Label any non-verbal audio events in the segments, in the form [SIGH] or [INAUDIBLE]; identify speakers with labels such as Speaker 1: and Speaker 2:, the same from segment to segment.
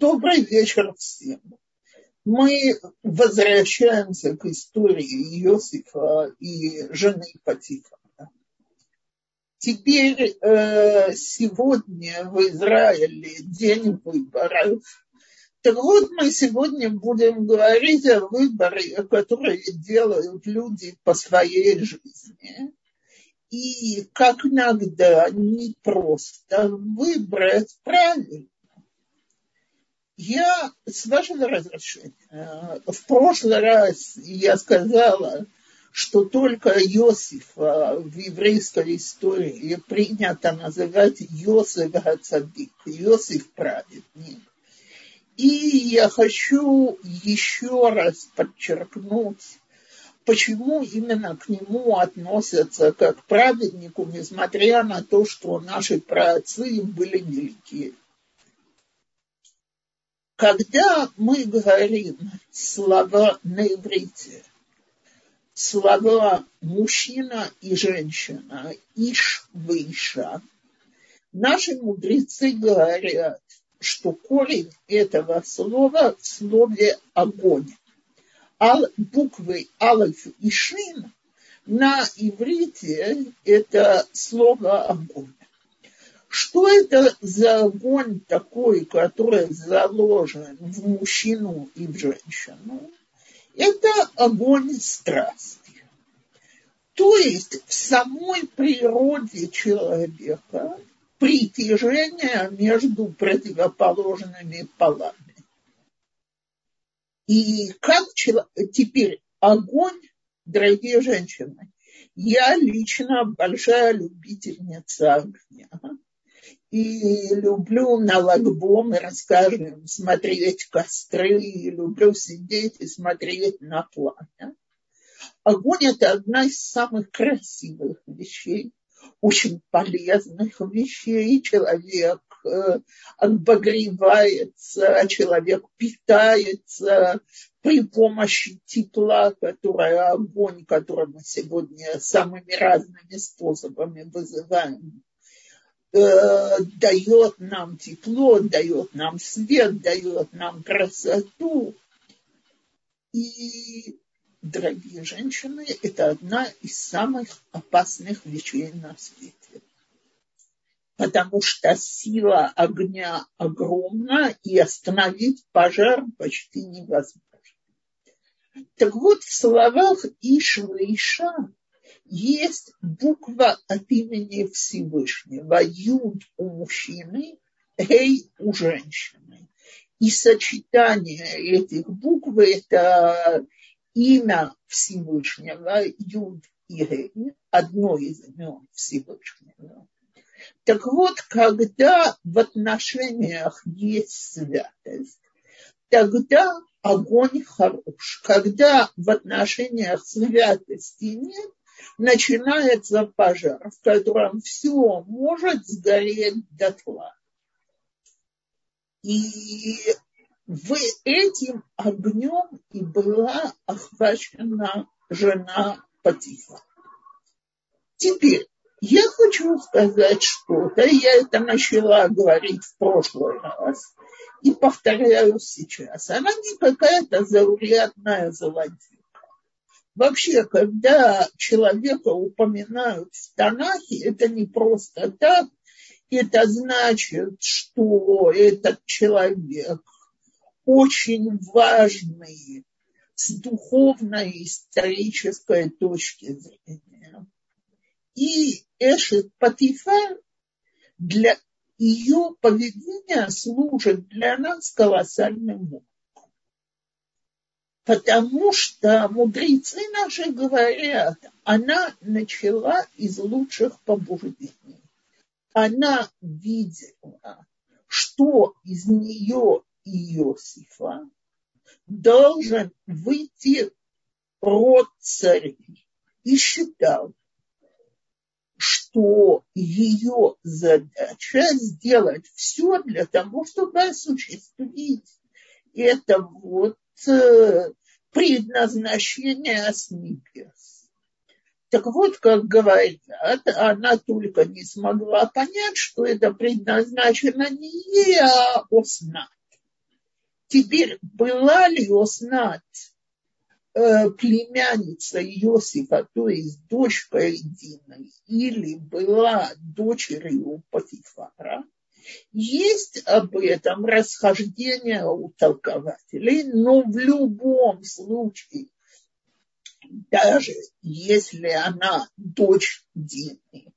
Speaker 1: Добрый вечер всем. Мы возвращаемся к истории Иосифа и жены Патифара. Теперь э, сегодня в Израиле день выборов. Так вот, мы сегодня будем говорить о выборе, которые делают люди по своей жизни. И как иногда не просто выбрать правильно. Я, с вашего разрешения, в прошлый раз я сказала, что только Иосифа в еврейской истории принято называть Иосиф Гацадик, Иосиф праведник. И я хочу еще раз подчеркнуть, почему именно к нему относятся как к праведнику, несмотря на то, что наши праотцы были великие. Когда мы говорим слова на иврите, слова мужчина и женщина, иш выша, наши мудрецы говорят, что корень этого слова в слове огонь. Ал, буквы алф и шин на иврите это слово огонь. Что это за огонь такой, который заложен в мужчину и в женщину? Это огонь страсти. То есть в самой природе человека притяжение между противоположными полами. И как теперь огонь, дорогие женщины, я лично большая любительница огня и люблю на лагбом, расскажем, смотреть костры, и люблю сидеть и смотреть на пламя. Огонь – это одна из самых красивых вещей, очень полезных вещей. Человек э, обогревается, человек питается при помощи тепла, которое огонь, который мы сегодня самыми разными способами вызываем э, дает нам тепло, дает нам свет, дает нам красоту. И, дорогие женщины, это одна из самых опасных вещей на свете. Потому что сила огня огромна, и остановить пожар почти невозможно. Так вот, в словах Ишва Иша есть буква от имени Всевышнего. Юд у мужчины, Гей у женщины. И сочетание этих букв – это имя Всевышнего, Юд и Гей, одно из имен Всевышнего. Так вот, когда в отношениях есть святость, тогда огонь хорош. Когда в отношениях святости нет, начинается пожар, в котором все может сгореть дотла. И в этим огнем и была охвачена жена Патифа. Теперь я хочу сказать что-то, я это начала говорить в прошлый раз и повторяю сейчас. Она не какая-то заурядная злодейка. Вообще, когда человека упоминают в Танахе, это не просто так, это значит, что этот человек очень важный с духовной и исторической точки зрения. И Эшет Патифар для ее поведения служит для нас колоссальным уроком. Потому что мудрецы наши говорят, она начала из лучших побуждений. Она видела, что из нее Иосифа должен выйти род царей. И считал, что ее задача сделать все для того, чтобы осуществить это вот предназначение с небес. Так вот, как говорят, она только не смогла понять, что это предназначено не ей, а Оснат. Теперь была ли Оснат э, племянница Иосифа, то есть дочка Дины, или была дочерью Патифара, есть об этом расхождение у толкователей, но в любом случае, даже если она дочь Дины,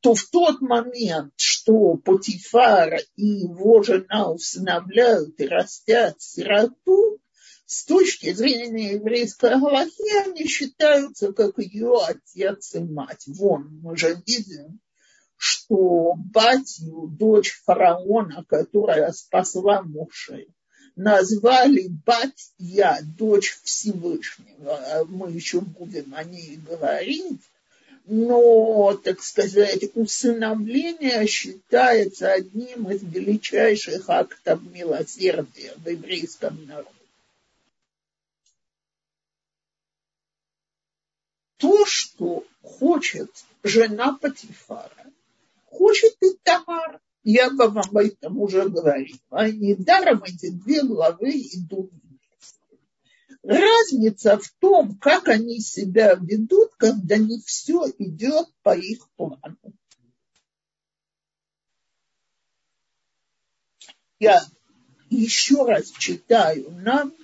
Speaker 1: то в тот момент, что Потифар и его жена усыновляют и растят сироту, с точки зрения еврейской галахи они считаются как ее отец и мать. Вон, мы же видим, что батью, дочь фараона, которая спасла Муше, назвали Батья, дочь Всевышнего. Мы еще будем о ней говорить но, так сказать, усыновление считается одним из величайших актов милосердия в еврейском народе. То, что хочет жена Патифара, хочет и Тамар. Я вам об этом уже говорила. Недаром эти две главы идут Разница в том, как они себя ведут, когда не все идет по их плану. Я еще раз читаю нам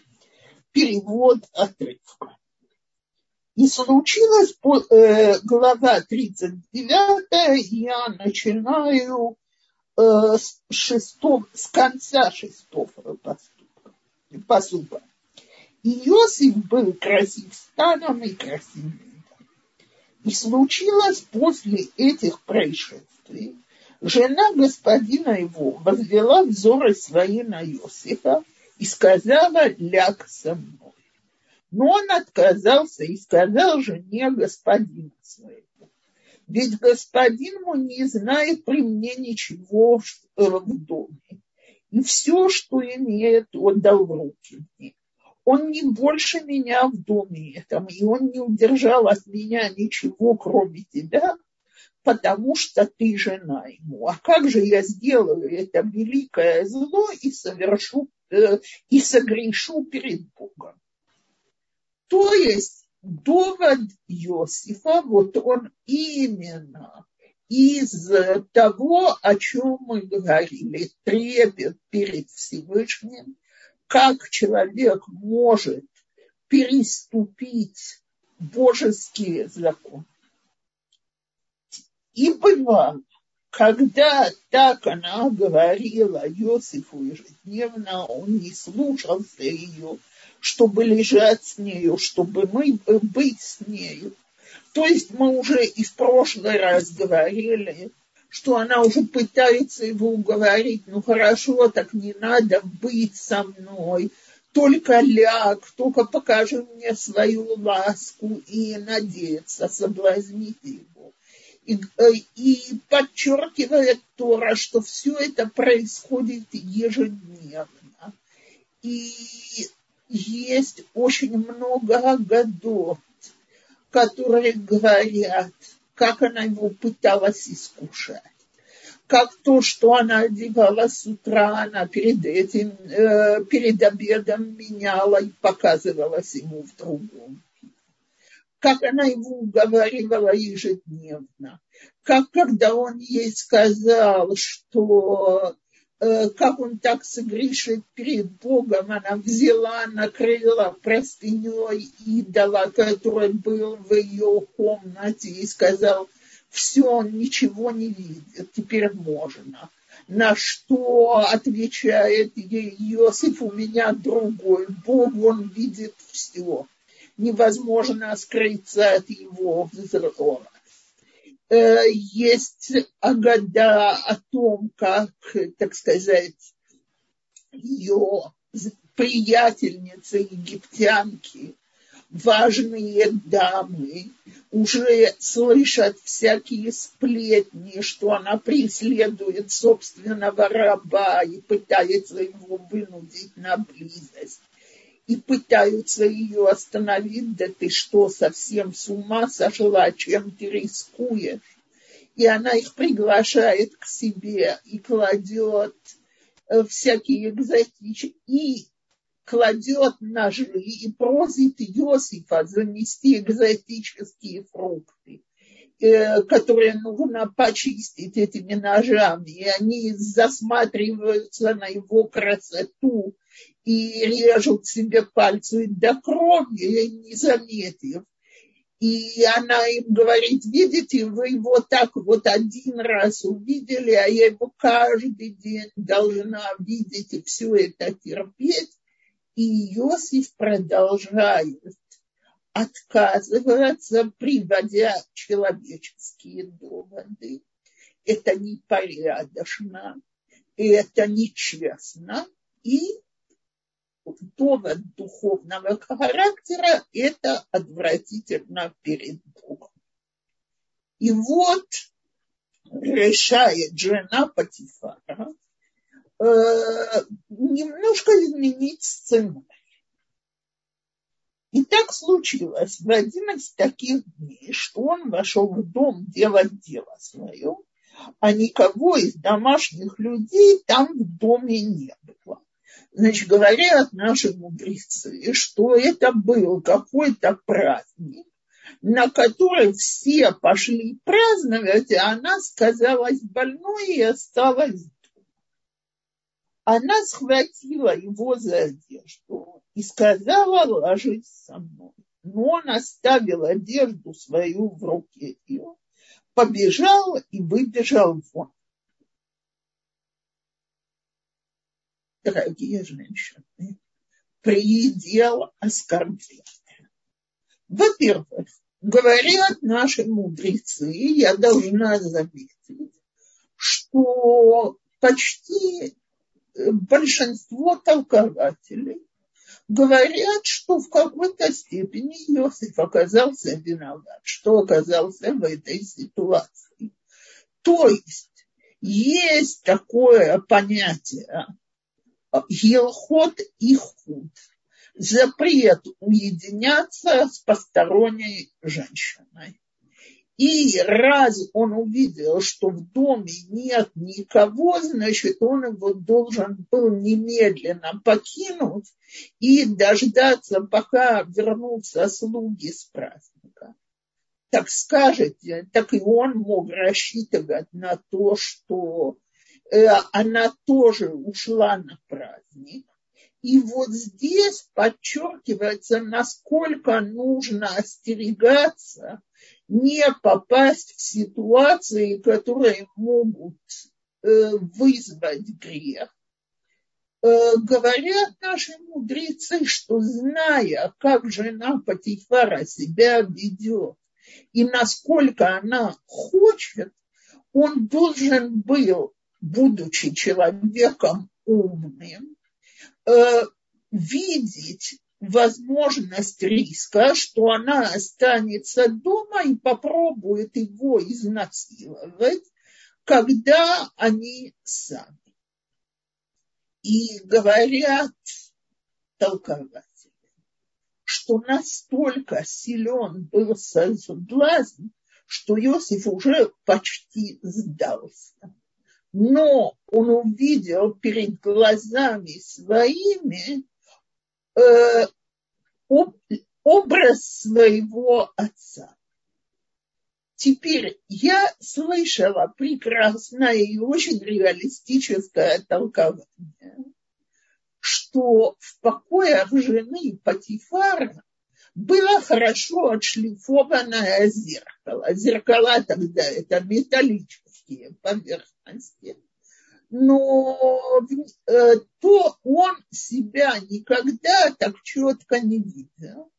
Speaker 1: перевод отрывка. И случилось э, глава 39, я начинаю э, с, шестого, с конца шестого поступка. Иосиф был красив станом и красив И случилось после этих происшествий, жена господина его возвела взоры свои на Иосифа и сказала, ляг со мной. Но он отказался и сказал жене господина своего. Ведь господин мой не знает при мне ничего в доме. И все, что имеет, отдал в руки мне он не больше меня в доме этом, и он не удержал от меня ничего, кроме тебя, потому что ты жена ему. А как же я сделаю это великое зло и совершу, э, и согрешу перед Богом? То есть довод Иосифа, вот он именно из того, о чем мы говорили, трепет перед Всевышним, как человек может переступить божеские законы. И бывало, когда так она говорила Иосифу ежедневно, он не слушался ее, чтобы лежать с нею, чтобы мы быть с нею. То есть мы уже и в прошлый раз говорили, что она уже пытается его уговорить, ну хорошо, так не надо быть со мной, только ляг, только покажи мне свою ласку и надеяться соблазнить его. И, э, и подчеркивает Тора, что все это происходит ежедневно. И есть очень много годов, которые говорят, как она его пыталась искушать. Как то, что она одевала с утра, она перед этим, э, перед обедом меняла и показывалась ему в другом. Как она его уговаривала ежедневно. Как когда он ей сказал, что как он так согрешит перед Богом, она взяла, накрыла простыней идола, который был в ее комнате, и сказал, все, он ничего не видит, теперь можно. На что отвечает ей Иосиф, у меня другой Бог, он видит все. Невозможно скрыться от его взора. Э, есть агада о том, как, так сказать, ее приятельница египтянки, важные дамы, уже слышат всякие сплетни, что она преследует собственного раба и пытается его вынудить на близость и пытаются ее остановить, да ты что, совсем с ума сошла, чем ты рискуешь? И она их приглашает к себе и кладет э, всякие экзотичные. И кладет ножи и просит Иосифа занести экзотические фрукты, э, которые нужно почистить этими ножами. И они засматриваются на его красоту и режут себе пальцы до крови, не заметив. И она им говорит, видите, вы его так вот один раз увидели, а я его каждый день должна видеть и все это терпеть. И Иосиф продолжает отказываться, приводя человеческие доводы. Это непорядочно, это нечестно. И довод духовного характера – это отвратительно перед Богом. И вот решает жена Патифара э, немножко изменить сценарий. И так случилось в один из таких дней, что он вошел в дом делать дело свое, а никого из домашних людей там в доме не было. Значит, говорят наши мудрецы, что это был какой-то праздник, на который все пошли праздновать, а она сказалась больной и осталась. Она схватила его за одежду и сказала ложись со мной. Но он оставил одежду свою в руке ее, побежал и выбежал вон. Дорогие женщины, предел оскорбления. Во-первых, говорят наши мудрецы, я должна заметить, что почти большинство толкователей говорят, что в какой-то степени Иосиф оказался виноват, что оказался в этой ситуации. То есть есть такое понятие Елхот и худ. Запрет уединяться с посторонней женщиной. И раз он увидел, что в доме нет никого, значит, он его должен был немедленно покинуть и дождаться, пока вернутся слуги с праздника. Так скажете, так и он мог рассчитывать на то, что она тоже ушла на праздник. И вот здесь подчеркивается, насколько нужно остерегаться не попасть в ситуации, которые могут э, вызвать грех. Э, говорят наши мудрецы, что зная, как жена Патифара себя ведет и насколько она хочет, он должен был будучи человеком умным, э, видеть возможность риска, что она останется дома и попробует его изнасиловать, когда они сами. И говорят толкователи, что настолько силен был соблазн, что Иосиф уже почти сдался но он увидел перед глазами своими э, об, образ своего отца. Теперь я слышала прекрасное и очень реалистическое толкование, что в покоях жены Патифара было хорошо отшлифованное зеркало. Зеркала тогда это металлические поверхности поверхности, но э, то он себя никогда так четко не видел.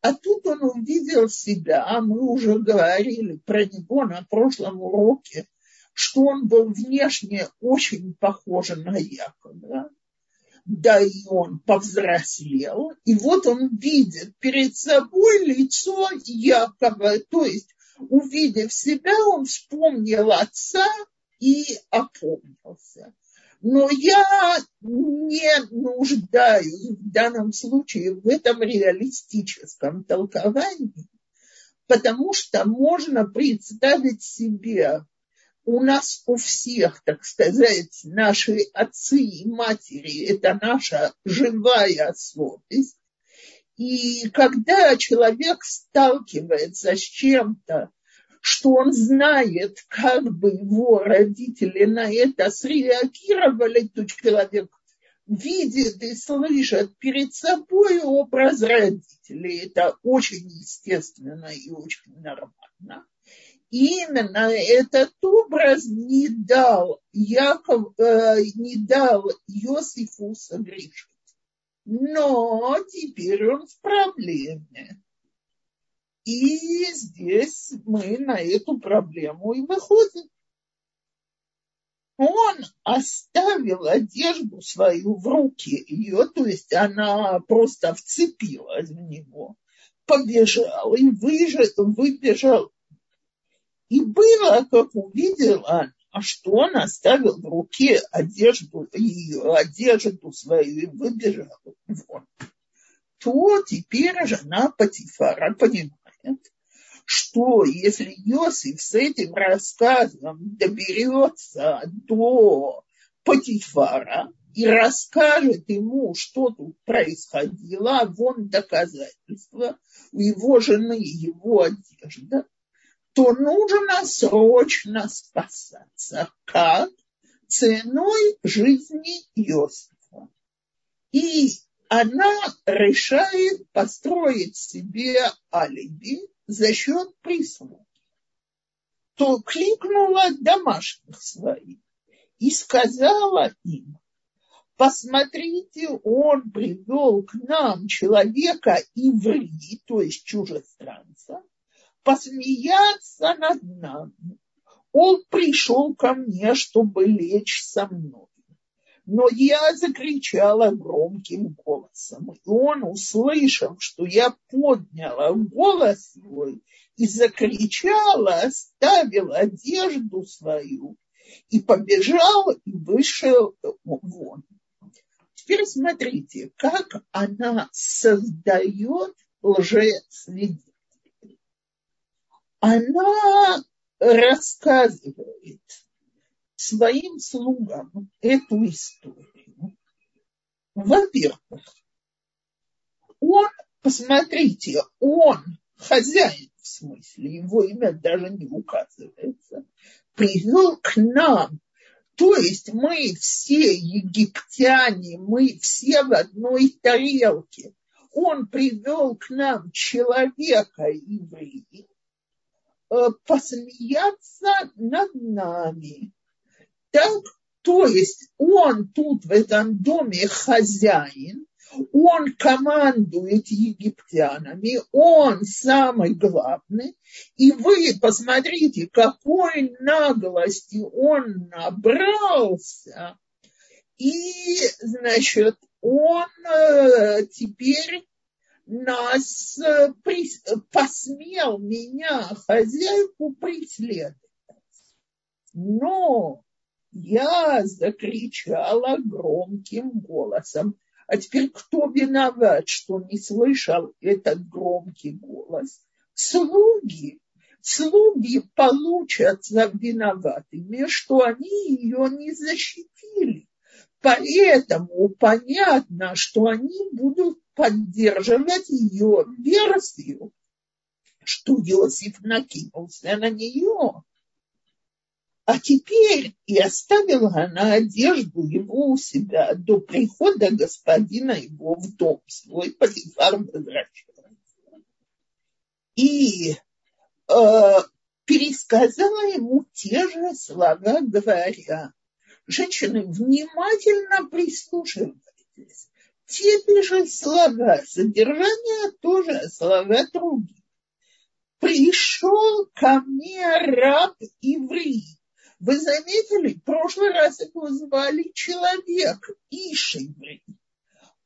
Speaker 1: А тут он увидел себя, а мы уже говорили про него на прошлом уроке, что он был внешне очень похож на Якова. Да и он повзрослел. И вот он видит перед собой лицо Якова. То есть, увидев себя, он вспомнил отца и опомнился. Но я не нуждаюсь в данном случае в этом реалистическом толковании, потому что можно представить себе у нас у всех, так сказать, наши отцы и матери, это наша живая совесть. И когда человек сталкивается с чем-то, что он знает, как бы его родители на это среагировали, то человек видит и слышит перед собой образ родителей. Это очень естественно и очень нормально. И именно этот образ не дал, Яков, э, не дал Иосифу согрешить. Но теперь он в проблеме. И здесь мы на эту проблему и выходим. Он оставил одежду свою в руке ее, то есть она просто вцепилась в него, побежал и выжил, выбежал. И было, как увидела а что он оставил в руке одежду, ее одежду свою и выбежал то теперь жена Патифара понимает, что если Иосиф с этим рассказом доберется до Патифара и расскажет ему, что тут происходило, вон доказательства, у его жены его одежда, то нужно срочно спасаться. Как? Ценой жизни Иосифа. И она решает построить себе алиби за счет прислуги. То кликнула домашних своих и сказала им, посмотрите, он привел к нам человека иври, то есть чужестранца, посмеяться над нами. Он пришел ко мне, чтобы лечь со мной. Но я закричала громким голосом. И он, услышав, что я подняла голос свой и закричала, оставил одежду свою и побежал и вышел вон. Теперь смотрите, как она создает лжесвидетелей она рассказывает своим слугам эту историю. Во-первых, он, посмотрите, он хозяин, в смысле, его имя даже не указывается, привел к нам то есть мы все египтяне, мы все в одной тарелке. Он привел к нам человека еврея, посмеяться над нами. Так, то есть он тут в этом доме хозяин, он командует египтянами, он самый главный, и вы посмотрите, какой наглости он набрался, и, значит, он э, теперь нас э, посмел меня, хозяйку, преследовать. Но я закричала громким голосом. А теперь кто виноват, что не слышал этот громкий голос? Слуги. Слуги получатся виноватыми, что они ее не защитили. Поэтому понятно, что они будут поддерживать ее версию, что Иосиф накинулся на нее. А теперь и оставила она одежду его у себя до прихода господина его в дом свой, Патифар возвращается. И э, пересказала ему те же слова, говоря, женщины, внимательно прислушивайтесь те же слова, содержание тоже слова другие. Пришел ко мне раб еврей. Вы заметили, в прошлый раз его звали человек, Иш еврей.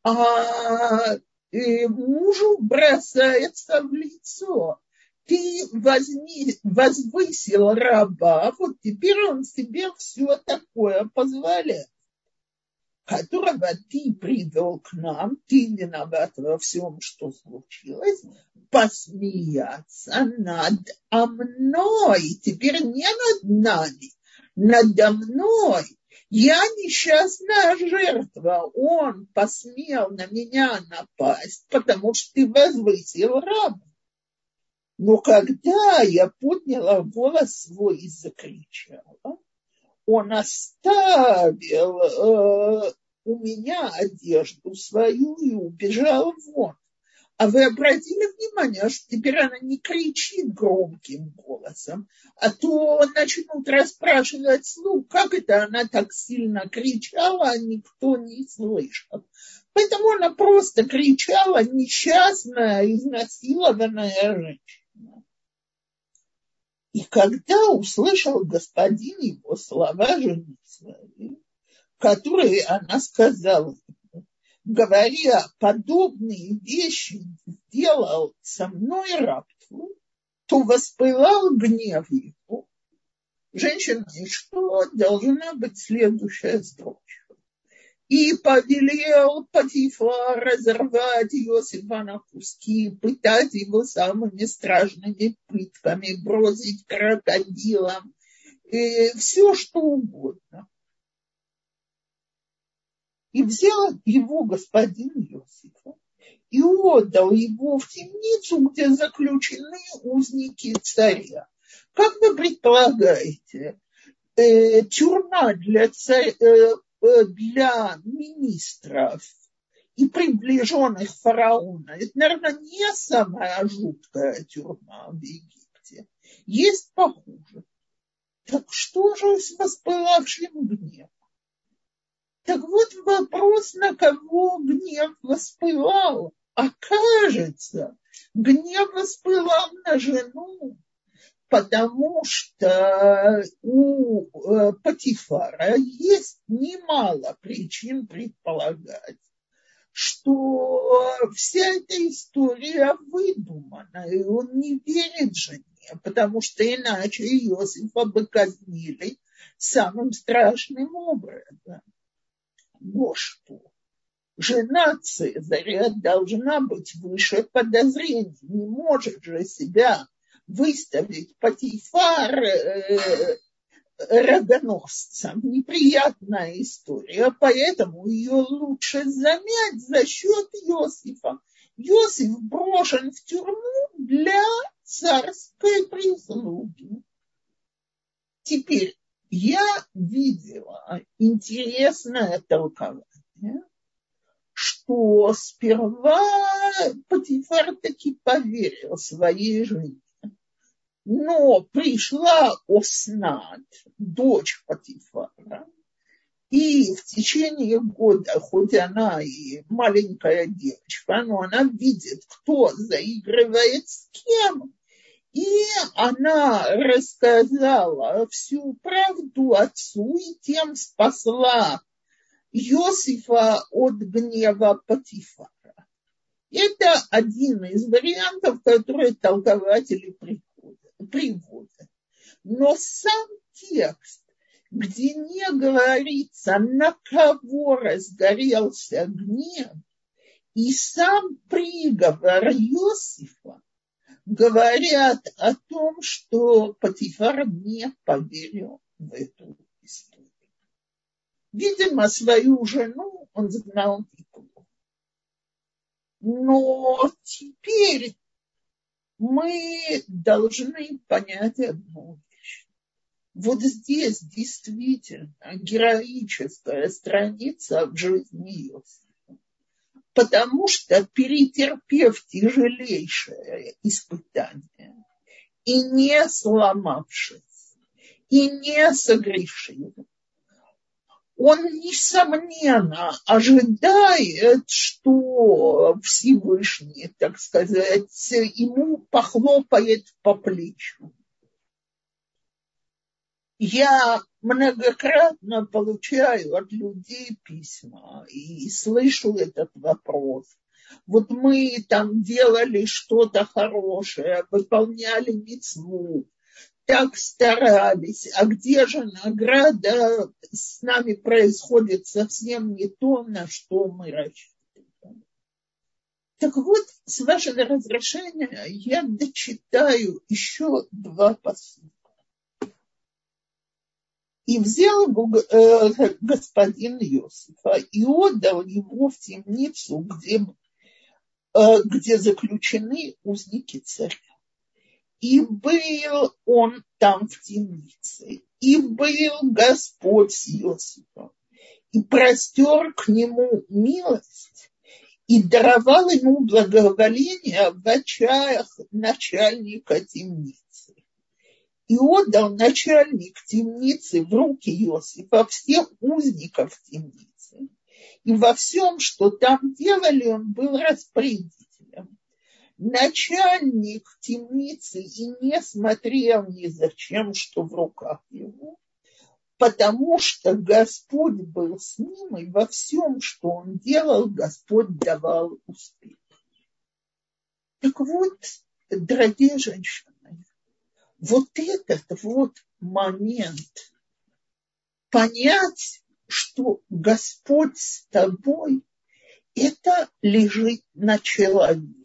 Speaker 1: А э, мужу бросается в лицо. Ты возьми, возвысил раба, вот теперь он себе все такое позволяет которого ты привел к нам, ты виноват во всем, что случилось, посмеяться над мной, теперь не над нами, надо мной. Я несчастная жертва, он посмел на меня напасть, потому что ты возвысил раба. Но когда я подняла голос свой и закричала, он оставил э, у меня одежду свою и убежал вон. А вы обратили внимание, что теперь она не кричит громким голосом, а то начнут расспрашивать слух, как это она так сильно кричала, а никто не слышал. Поэтому она просто кричала несчастная, изнасилованная женщина. И когда услышал господин его слова жены своей, которые она сказала говоря подобные вещи сделал со мной раб то воспылал гнев его. Женщина, и что должна быть следующая строчка? И повелел Патифа разорвать Иосифа на куски, пытать его самыми страшными пытками, бросить крокодилам, и все что угодно и взял его господин Иосифа и отдал его в темницу, где заключены узники царя. Как вы предполагаете, э, тюрьма для, царь, э, э для министров и приближенных фараона, это, наверное, не самая жуткая тюрьма в Египте. Есть похуже. Так что же с воспылавшим гневом? Так вот вопрос, на кого гнев воспылал. Окажется, гнев воспылал на жену, потому что у э, Патифара есть немало причин предполагать, что вся эта история выдумана, и он не верит жене, потому что иначе Иосифа бы казнили самым страшным образом что? Жена Цезаря должна быть выше подозрений. Не может же себя выставить Патифар э, рогоносцем. Неприятная история, поэтому ее лучше замять за счет Иосифа. Иосиф брошен в тюрьму для царской прислуги. Теперь я видела интересное толкование, что сперва Патифар таки поверил своей жене, но пришла Оснат, дочь Патифара, и в течение года, хоть она и маленькая девочка, но она видит, кто заигрывает с кем, и она рассказала всю правду отцу и тем спасла Иосифа от гнева Патифара. Это один из вариантов, которые толкователи приводят. Но сам текст, где не говорится, на кого разгорелся гнев, и сам приговор Иосифа говорят о том, что Патифар не поверил в эту историю. Видимо, свою жену он знал неплохо. Но теперь мы должны понять одну вещь. Вот здесь действительно героическая страница в жизни Иосифа потому что, перетерпев тяжелейшее испытание и не сломавшись, и не согрешив, он, несомненно, ожидает, что Всевышний, так сказать, ему похлопает по плечу я многократно получаю от людей письма и слышу этот вопрос. Вот мы там делали что-то хорошее, выполняли мецву, так старались, а где же награда? С нами происходит совсем не то, на что мы рассчитываем. Так вот, с вашего разрешения я дочитаю еще два посылка. И взял э, господин Иосифа и отдал его в темницу, где, э, где заключены узники царя. И был он там в темнице, и был Господь с Иосифом, и простер к нему милость, и даровал ему благоволение в очах начальника темницы. И отдал начальник темницы в руки Иосифа всех узников темницы. И во всем, что там делали, он был распорядителем начальник темницы и не смотрел ни за чем, что в руках его, потому что Господь был с ним, и во всем, что он делал, Господь давал успех. Так вот, дорогие женщины, вот этот вот момент понять, что Господь с тобой, это лежит на человеке.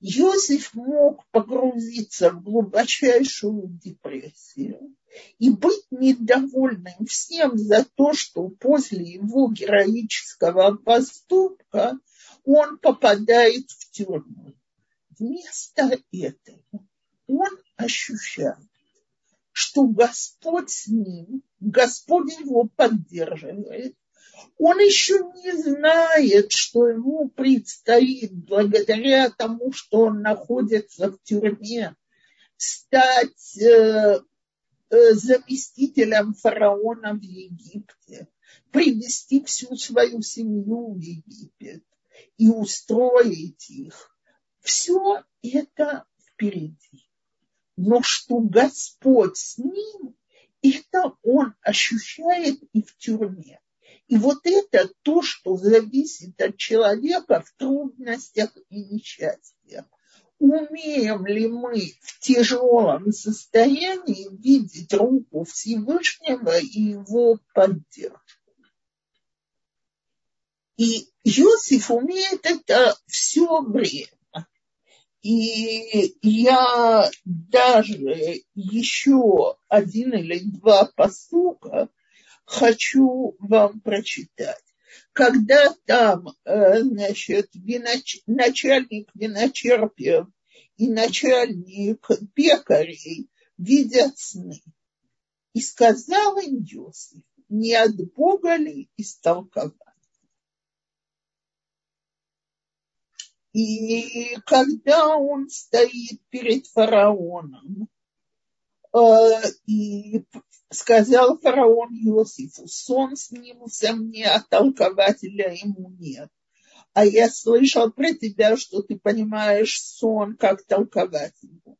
Speaker 1: Йосиф мог погрузиться в глубочайшую депрессию и быть недовольным всем за то, что после его героического поступка он попадает в тюрьму. Вместо этого он ощущает, что Господь с ним, Господь его поддерживает, он еще не знает, что ему предстоит, благодаря тому, что он находится в тюрьме, стать э, э, заместителем фараона в Египте, привести всю свою семью в Египет и устроить их. Все это впереди. Но что Господь с ним, это он ощущает и в тюрьме. И вот это то, что зависит от человека в трудностях и несчастьях. Умеем ли мы в тяжелом состоянии видеть руку Всевышнего и его поддержку? И Иосиф умеет это все время. И я даже еще один или два посука хочу вам прочитать. Когда там, э, значит, виноч... начальник виночерпия и начальник пекарей видят сны. И сказал им Иосиф, не от Бога ли истолковать? И когда он стоит перед фараоном, э, и сказал фараон Иосифу, сон снился мне, а толкователя ему нет. А я слышал про тебя, что ты понимаешь сон, как толковать его.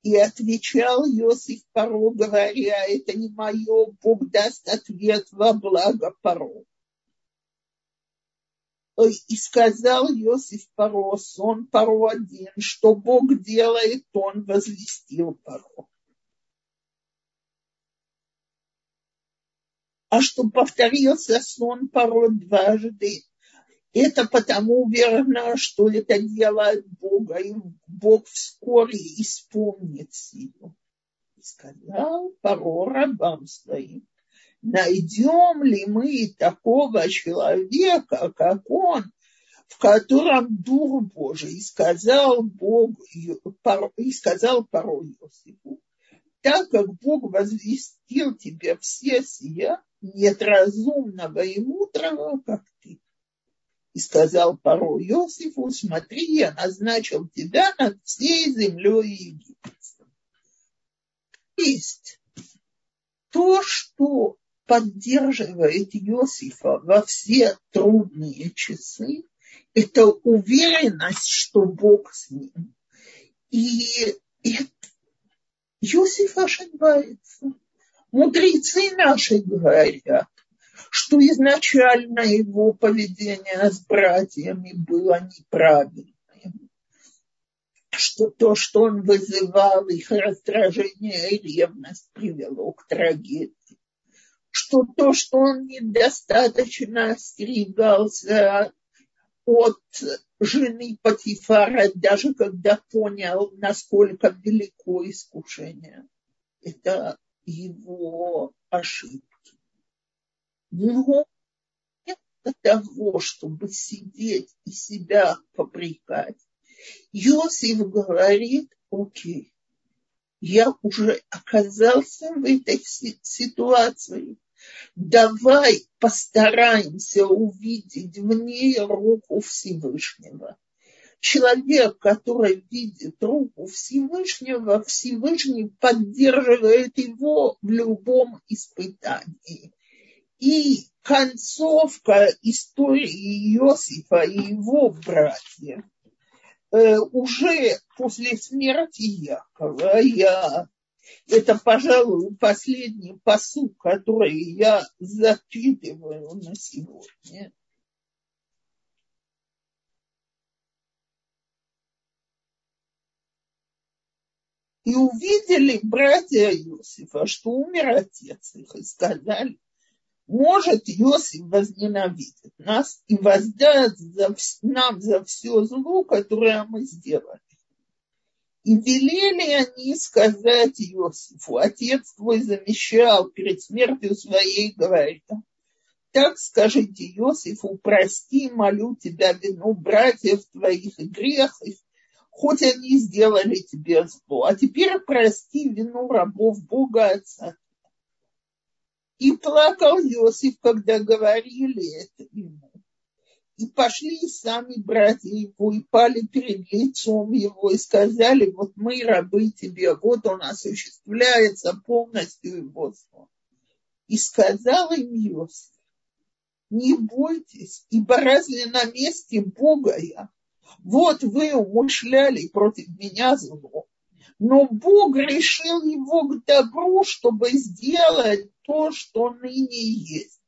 Speaker 1: И отвечал Иосиф Паро, говоря, это не мое, Бог даст ответ во благо Паро. И сказал Иосиф Паро, сон Паро один, что Бог делает, он возвестил Паро. а что повторился сон порой дважды. Это потому верно, что это делает Бога, и Бог вскоре исполнит силу. И сказал Паро рабам своим, найдем ли мы такого человека, как он, в котором Дух Божий, сказал Бог, и сказал Паро Иосифу, так как Бог возвестил тебе все сия, нет разумного и мудрого, как ты. И сказал порой Иосифу, смотри, я назначил тебя над всей землей египетской. Есть то, что поддерживает Иосифа во все трудные часы, это уверенность, что Бог с ним. И, и Иосиф ошибается. Мудрецы наши говорят, что изначально его поведение с братьями было неправильным, что то, что он вызывал их раздражение и ревность, привело к трагедии, что то, что он недостаточно остерегался от жены Патифара, даже когда понял, насколько велико искушение. Это его ошибки. Но вместо того, чтобы сидеть и себя попрекать, Иосиф говорит, окей, я уже оказался в этой ситуации. Давай постараемся увидеть в ней руку Всевышнего. Человек, который видит руку Всевышнего, Всевышний поддерживает его в любом испытании. И концовка истории Иосифа и его братьев э, уже после смерти Якова я это, пожалуй, последний посыл, который я зачитываю на сегодня. И увидели братья Иосифа, что умер отец их, и сказали, может, Иосиф возненавидит нас и воздаст за, нам за все зло, которое мы сделали. И велели они сказать Иосифу, отец твой замещал перед смертью своей, говорит, так скажите Иосифу, прости, молю тебя вину братьев твоих и грех их, хоть они сделали тебе зло. А теперь прости вину рабов Бога Отца и плакал Иосиф, когда говорили это ему. И пошли сами братья его, и пали перед лицом его, и сказали, вот мы рабы тебе, вот он осуществляется полностью его сон. И сказал им Иосиф, не бойтесь, ибо разве на месте Бога я? Вот вы умышляли против меня зло, но Бог решил его к добру, чтобы сделать то, что ныне есть,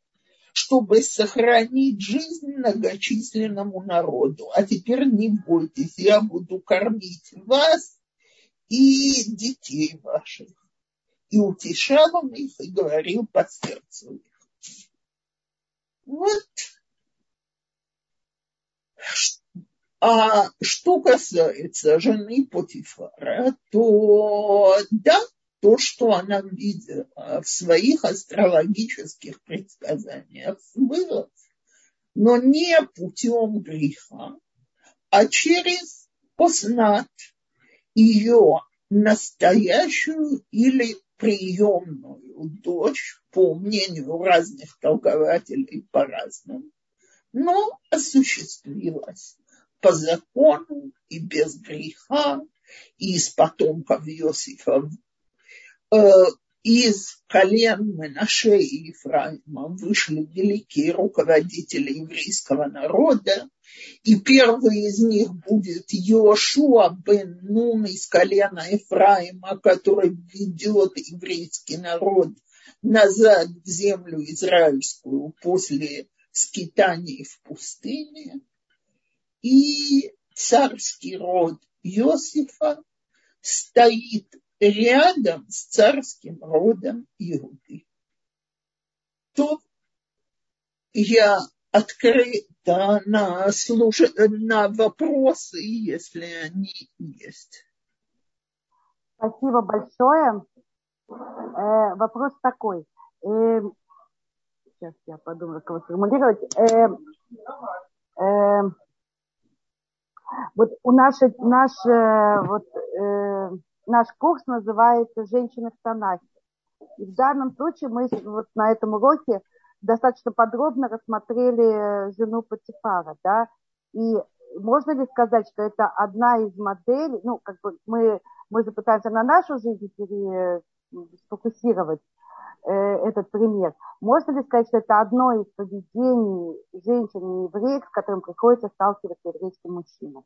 Speaker 1: чтобы сохранить жизнь многочисленному народу. А теперь не бойтесь, я буду кормить вас и детей ваших. И утешал он их и говорил по сердцу их. Вот а что касается жены Потифара, то да, то, что она видела в своих астрологических предсказаниях, было, но не путем греха, а через познать ее настоящую или приемную дочь, по мнению разных толкователей по-разному, но осуществилась по закону и без греха, и из потомков Иосифа Э, из колен Менаше и Ефраима вышли великие руководители еврейского народа, и первый из них будет Йошуа бен Нун из колена Ефраима, который ведет еврейский народ назад в землю израильскую после скитаний в пустыне. И царский род Иосифа стоит рядом с царским родом Иуды. То я открыта на, служ... на вопросы, если они есть.
Speaker 2: Спасибо большое. Э, вопрос такой. Э, сейчас я подумаю, как его сформулировать. Э, э, вот у нашей, наш, э, вот, э, наш курс называется «Женщины в Танахе». И в данном случае мы вот на этом уроке достаточно подробно рассмотрели жену Патифара, да, и можно ли сказать, что это одна из моделей, ну, как бы мы, мы же пытаемся на нашу жизнь пере, сфокусировать э, этот пример. Можно ли сказать, что это одно из поведений женщин евреек, с которым приходится сталкиваться еврейским мужчинам?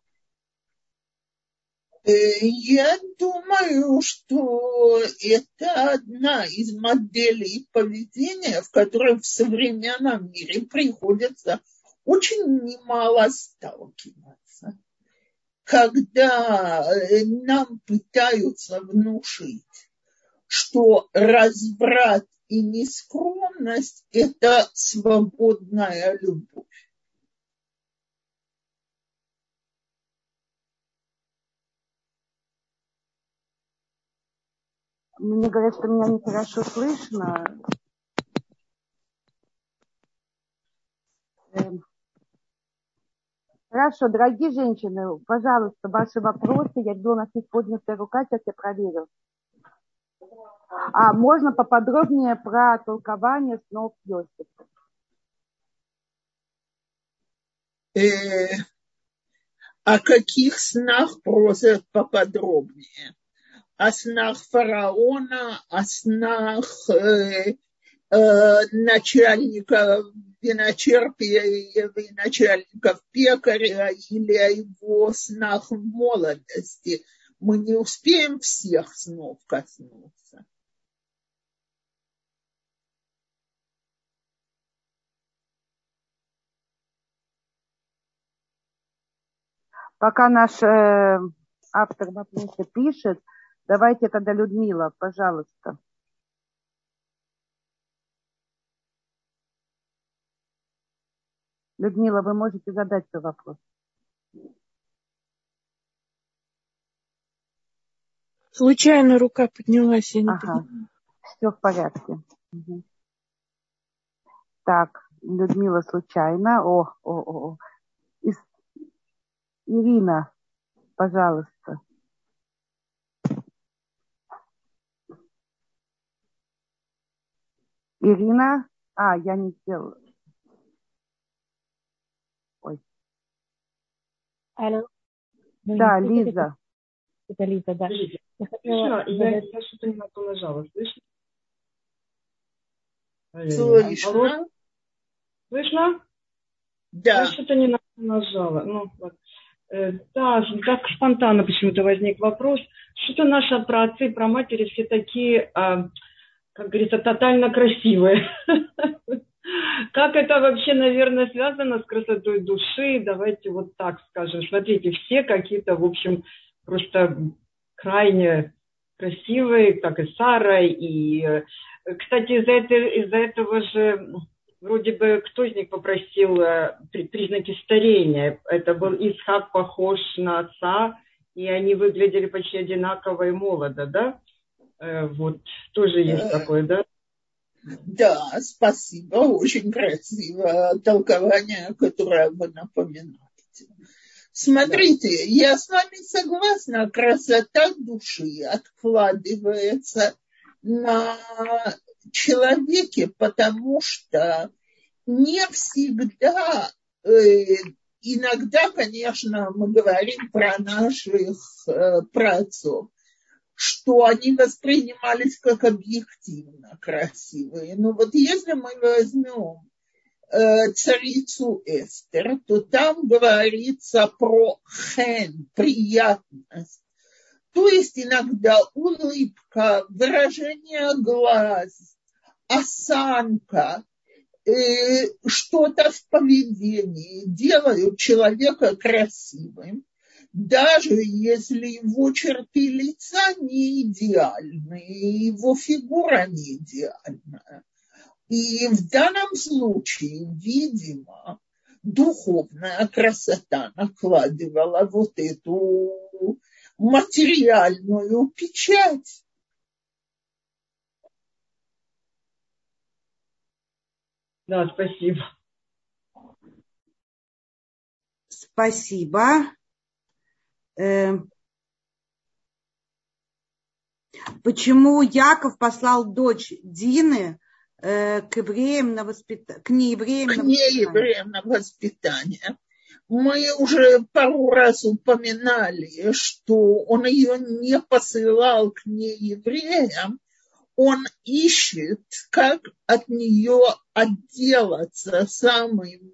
Speaker 1: Э, я думаю, что это одна из моделей поведения, в которой в современном мире приходится очень немало сталкиваться. Когда э, нам пытаются внушить, что разврат и нескромность – это свободная любовь.
Speaker 2: Мне говорят, что меня нехорошо слышно. Эм. Хорошо, дорогие женщины, пожалуйста, ваши вопросы. Я видела, у нас есть поднятая рука, сейчас я проверю. А можно поподробнее про толкование снов Йосифа?
Speaker 1: Э, о каких снах просят поподробнее? О снах фараона, о снах э, э, начальника виночерпия и начальников пекаря или о его снах в молодости. Мы не успеем всех снов коснуться.
Speaker 2: Пока наш э, автор вопроса пишет, давайте тогда Людмила, пожалуйста. Людмила, вы можете задать свой вопрос.
Speaker 3: Случайно рука поднялась, я не
Speaker 2: ага. Все в порядке. Угу. Так, Людмила случайно. О, о, о. Из... Ирина, пожалуйста. Ирина? А, я не сделала.
Speaker 4: Алло.
Speaker 2: Да, Лиза.
Speaker 4: Это Лиза, да.
Speaker 5: Я хотела я, я что-то не на то нажала. Слышно?
Speaker 1: Слышно.
Speaker 5: Слышно?
Speaker 1: Да.
Speaker 5: Я что-то не на то нажала. Ну, вот. Э, да, так спонтанно почему-то возник вопрос. Что-то наши про отцы и про матери все такие, а, как говорится, тотально красивые. Как это вообще, наверное, связано с красотой души? Давайте вот так скажем. Смотрите, все какие-то, в общем, просто крайне красивые, как и Сара. И, э, кстати, из-за этого, из этого же вроде бы кто из них попросил э, признаки старения? Это был Исхак похож на отца, и они выглядели почти одинаково и молодо, да? Э, вот тоже есть такое, да?
Speaker 1: Да, спасибо, очень красивое толкование, которое вы напоминаете. Смотрите, да. я с вами согласна, красота души откладывается на человеке, потому что не всегда, э, иногда, конечно, мы говорим про наших э, праотцов, что они воспринимались как объективно красивые. Но вот если мы возьмем э, царицу Эстер, то там говорится про хен, приятность. То есть иногда улыбка, выражение глаз, осанка, э, что-то в поведении делают человека красивым даже если его черты лица не идеальны, его фигура не идеальна. И в данном случае, видимо, духовная красота накладывала вот эту материальную печать.
Speaker 5: Да, спасибо.
Speaker 2: Спасибо. Эм, почему Яков послал дочь Дины э, к евреям на воспитание, к неевреям
Speaker 1: к на неевреям на воспитание. Мы уже пару раз упоминали, что он ее не посылал к неевреям, он ищет, как от нее отделаться. Самым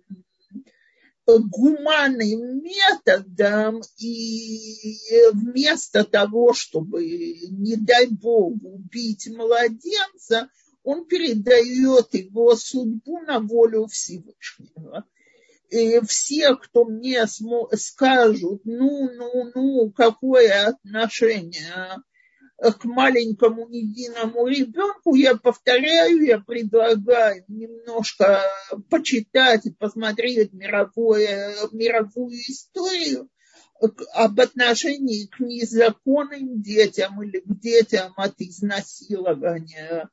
Speaker 1: гуманным методом, и вместо того, чтобы, не дай бог, убить младенца, он передает его судьбу на волю Всевышнего. И все, кто мне скажут, ну, ну, ну, какое отношение к маленькому невинному ребенку, я повторяю, я предлагаю немножко почитать и посмотреть мировое, мировую историю, об отношении к незаконным детям или к детям от изнасилования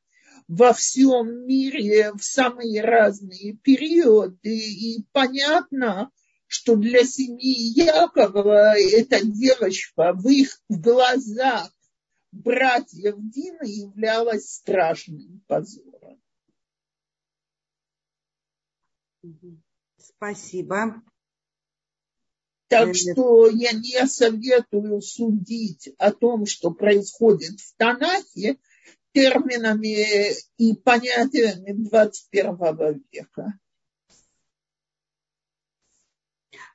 Speaker 1: во всем мире в самые разные периоды. И понятно, что для семьи Якова эта девочка в их глазах братьев Дина являлась страшным позором.
Speaker 2: Спасибо.
Speaker 1: Так что я не советую судить о том, что происходит в Танахе, терминами и понятиями 21 века.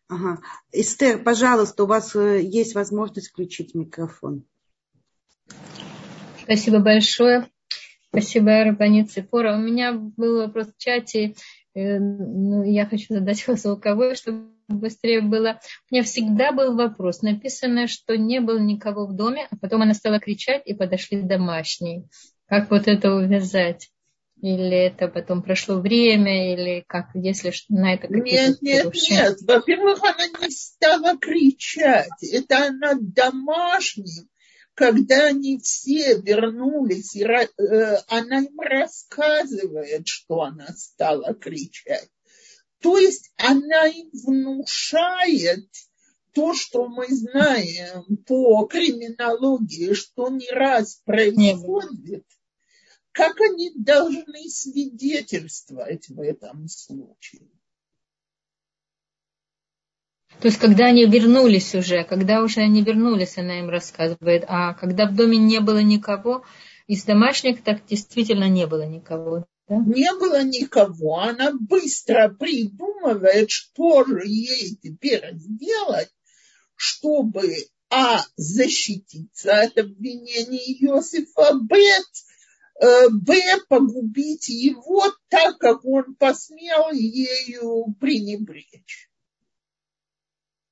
Speaker 2: Ага. Эстер, пожалуйста, у вас э, есть возможность включить микрофон.
Speaker 6: Спасибо большое. Спасибо, Рабанит Ципора. У меня был вопрос в чате. Э, ну, я хочу задать [LAUGHS] его звуковой, чтобы быстрее было. У меня всегда был вопрос. Написано, что не было никого в доме, а потом она стала кричать, и подошли домашние. Как вот это увязать? Или это потом прошло время, или как, если на это
Speaker 1: Нет, нет, нет. Во-первых, она не стала кричать. Это она домашним когда они все вернулись, и э, она им рассказывает, что она стала кричать. То есть она им внушает то, что мы знаем по криминологии, что не раз происходит, как они должны свидетельствовать в этом случае.
Speaker 6: То есть, когда они вернулись уже, когда уже они вернулись, она им рассказывает, а когда в доме не было никого, из домашних так действительно не было никого.
Speaker 1: Да? Не было никого. Она быстро придумывает, что же ей теперь сделать, чтобы а. защититься от обвинений Иосифа, б. Э, б. погубить его так, как он посмел ею пренебречь.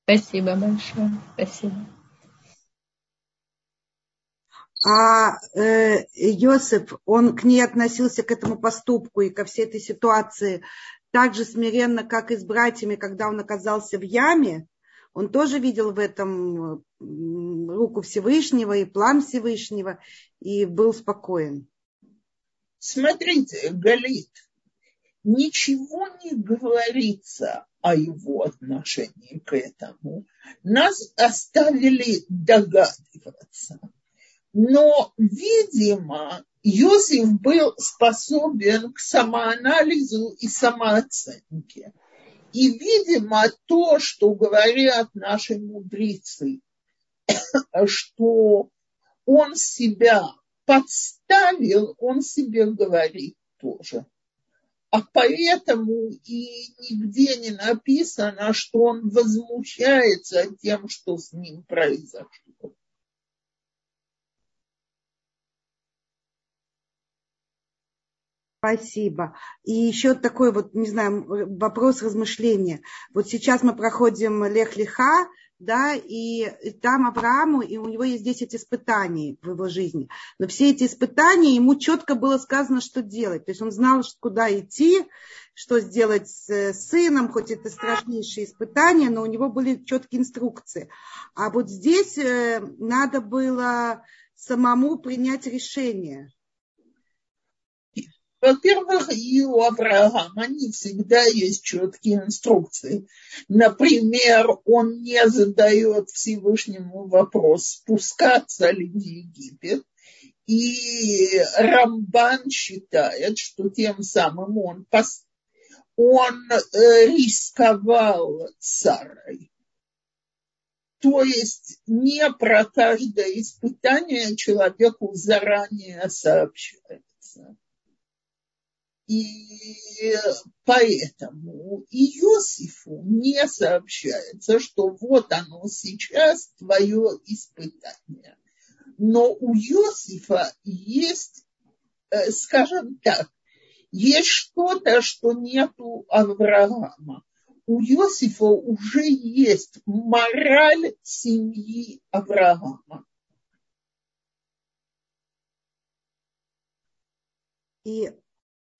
Speaker 6: Спасибо большое. Спасибо.
Speaker 2: А э, Йосиф, он к ней относился к этому поступку и ко всей этой ситуации так же смиренно, как и с братьями, когда он оказался в яме. Он тоже видел в этом руку Всевышнего и план Всевышнего и был спокоен.
Speaker 1: Смотрите, Галит, ничего не говорится о его отношении к этому. Нас оставили догадываться. Но, видимо, Иосиф был способен к самоанализу и самооценке. И, видимо, то, что говорят наши мудрецы, [COUGHS] что он себя подставил, он себе говорит тоже. А поэтому и нигде не написано, что он возмущается тем, что с ним произошло.
Speaker 2: Спасибо. И еще такой вот, не знаю, вопрос размышления. Вот сейчас мы проходим Лех-Лиха, да, и, там Аврааму, и у него есть 10 испытаний в его жизни. Но все эти испытания, ему четко было сказано, что делать. То есть он знал, куда идти, что сделать с сыном, хоть это страшнейшие испытания, но у него были четкие инструкции. А вот здесь э, надо было самому принять решение.
Speaker 1: Во-первых, и у Авраама не всегда есть четкие инструкции. Например, он не задает Всевышнему вопрос, спускаться ли в Египет. И Рамбан считает, что тем самым он, пос... он э, рисковал Сарой. То есть не про каждое испытание человеку заранее сообщается. И поэтому Иосифу не сообщается, что вот оно сейчас твое испытание. Но у Иосифа есть, э, скажем так, есть что-то, что нет у Авраама. У Иосифа уже есть мораль семьи Авраама.
Speaker 2: И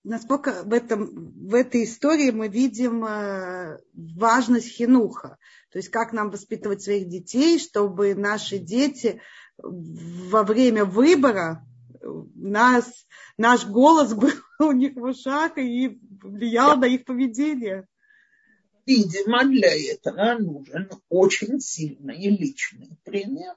Speaker 2: насколько в, этом, в этой истории мы видим э, важность хинуха. То есть как нам воспитывать своих детей, чтобы наши дети во время выбора нас, наш голос [LAUGHS] был у них в ушах и влиял на их поведение.
Speaker 1: Видимо, для этого нужен очень сильный личный пример.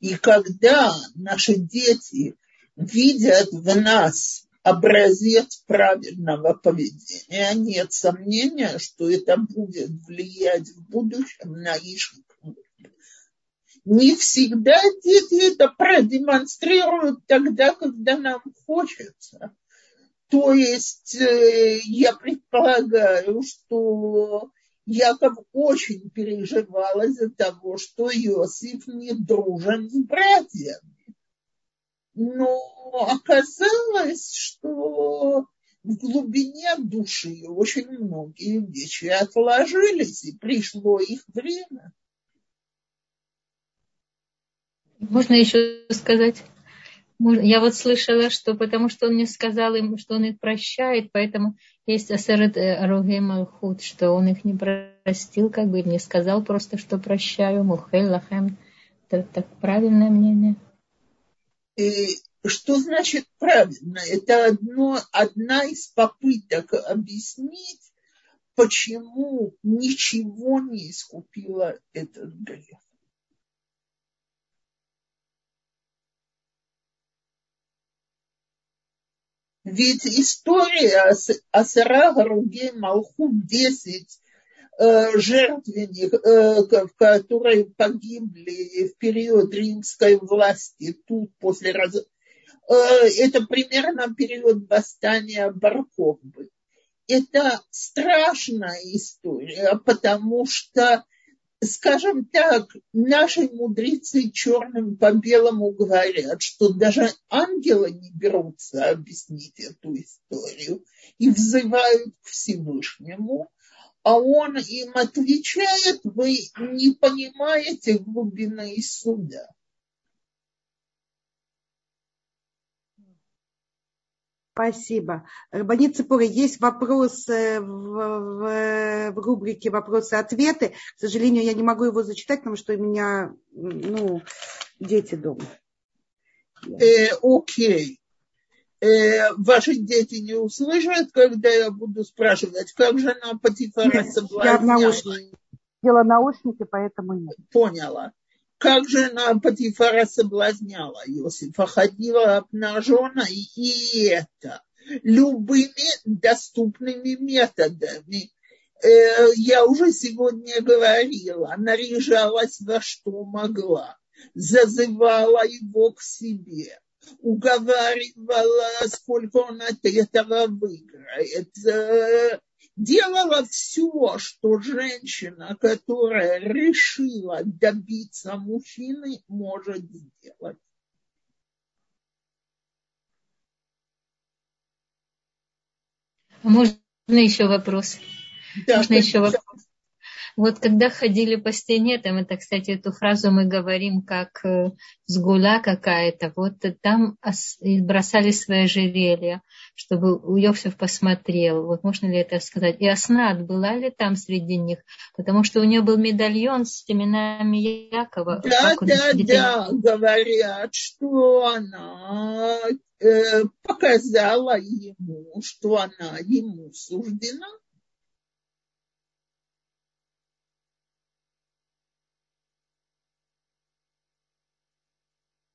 Speaker 1: И когда наши дети видят в нас образец правильного поведения, нет сомнения, что это будет влиять в будущем на их не всегда дети это продемонстрируют тогда, когда нам хочется. То есть э, я предполагаю, что Яков очень переживал из-за того, что Иосиф не дружен с братьями. Но оказалось, что в глубине души очень многие вещи отложились, и пришло их время.
Speaker 6: Можно еще сказать? Я вот слышала, что потому что он мне сказал им, что он их прощает, поэтому есть Асерет Аруге Малхут, что он их не простил, как бы не сказал просто, что прощаю, Мухель Лахем. Это так правильное мнение?
Speaker 1: И что значит правильно? Это одно, одна из попыток объяснить, почему ничего не искупило этот грех. Ведь история о Сара Гаруге Малху 10 э, жертвенников, э, которые погибли в период римской власти, тут после раз... Э, это примерно период восстания Барковбы. Это страшная история, потому что скажем так, наши мудрецы черным по белому говорят, что даже ангелы не берутся объяснить эту историю и взывают к Всевышнему, а он им отвечает, вы не понимаете глубины суда.
Speaker 2: Спасибо. Рабанит Цепора, есть вопрос в, в, в рубрике «Вопросы-ответы». К сожалению, я не могу его зачитать, потому что у меня ну, дети дома.
Speaker 1: Э, окей. Э, ваши дети не услышат, когда я буду спрашивать, как же она Патифара соблазняла? Я в наушники.
Speaker 2: Делала наушники, поэтому нет.
Speaker 1: Поняла. Как же она Патифара соблазняла Иосифа, ходила обнажена, и это любыми доступными методами. Э, я уже сегодня говорила, наряжалась во что могла, зазывала его к себе, уговаривала, сколько он от этого выиграет, э, делала все, что женщина, которая решила добиться мужчины, может сделать.
Speaker 6: Можно еще вопрос?
Speaker 1: Да,
Speaker 6: Можно еще вопрос? Вот когда ходили по стене, там это, кстати, эту фразу мы говорим как э, сгула какая-то, вот там бросали свои ожерелья, чтобы Йосиф посмотрел. Вот можно ли это сказать? И Аснат была ли там среди них? Потому что у нее был медальон с именами Якова.
Speaker 1: Да, да, да, говорят, что она э, показала ему, что она ему суждена.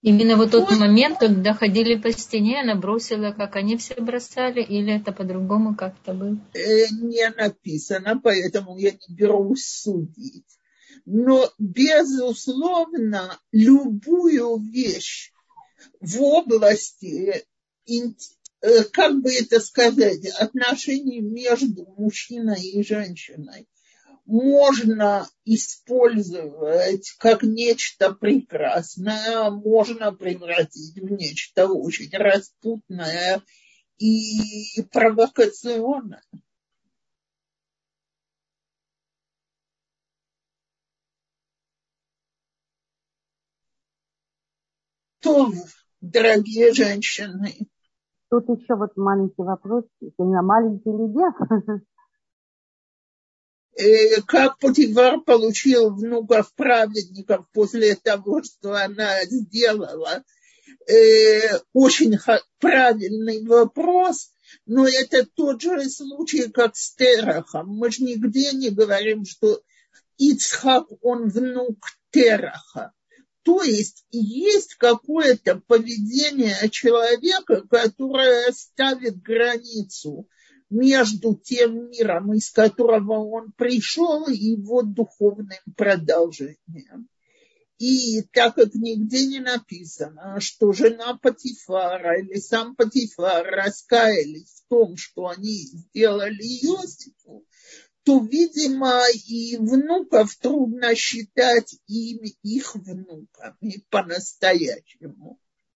Speaker 6: Именно вот тот момент, когда ходили по стене, она бросила, как они все бросали, или это по-другому как-то было?
Speaker 1: Э, не написано, поэтому я не берусь судить. Но, безусловно, любую вещь в области, э, как бы это сказать, отношений между мужчиной и женщиной, можно использовать как нечто прекрасное, можно превратить в нечто очень распутное и провокационное. То, дорогие женщины,
Speaker 2: Тут еще вот маленький вопрос. У меня маленький
Speaker 1: э, как Потивар получил внуков праведников после того, что она сделала. Э, очень правильный вопрос, но это тот же случай, как с Терахом. Мы же нигде не говорим, что Ицхак, он внук Тераха. То есть есть какое-то поведение человека, которое ставит границу между тем миром, из которого он пришел, и его духовным продолжением. И так как нигде не написано, что жена Патифара или сам Патифар раскаялись в том, что они сделали Иосифу, то, видимо, и внуков трудно считать ими их внуками по-настоящему.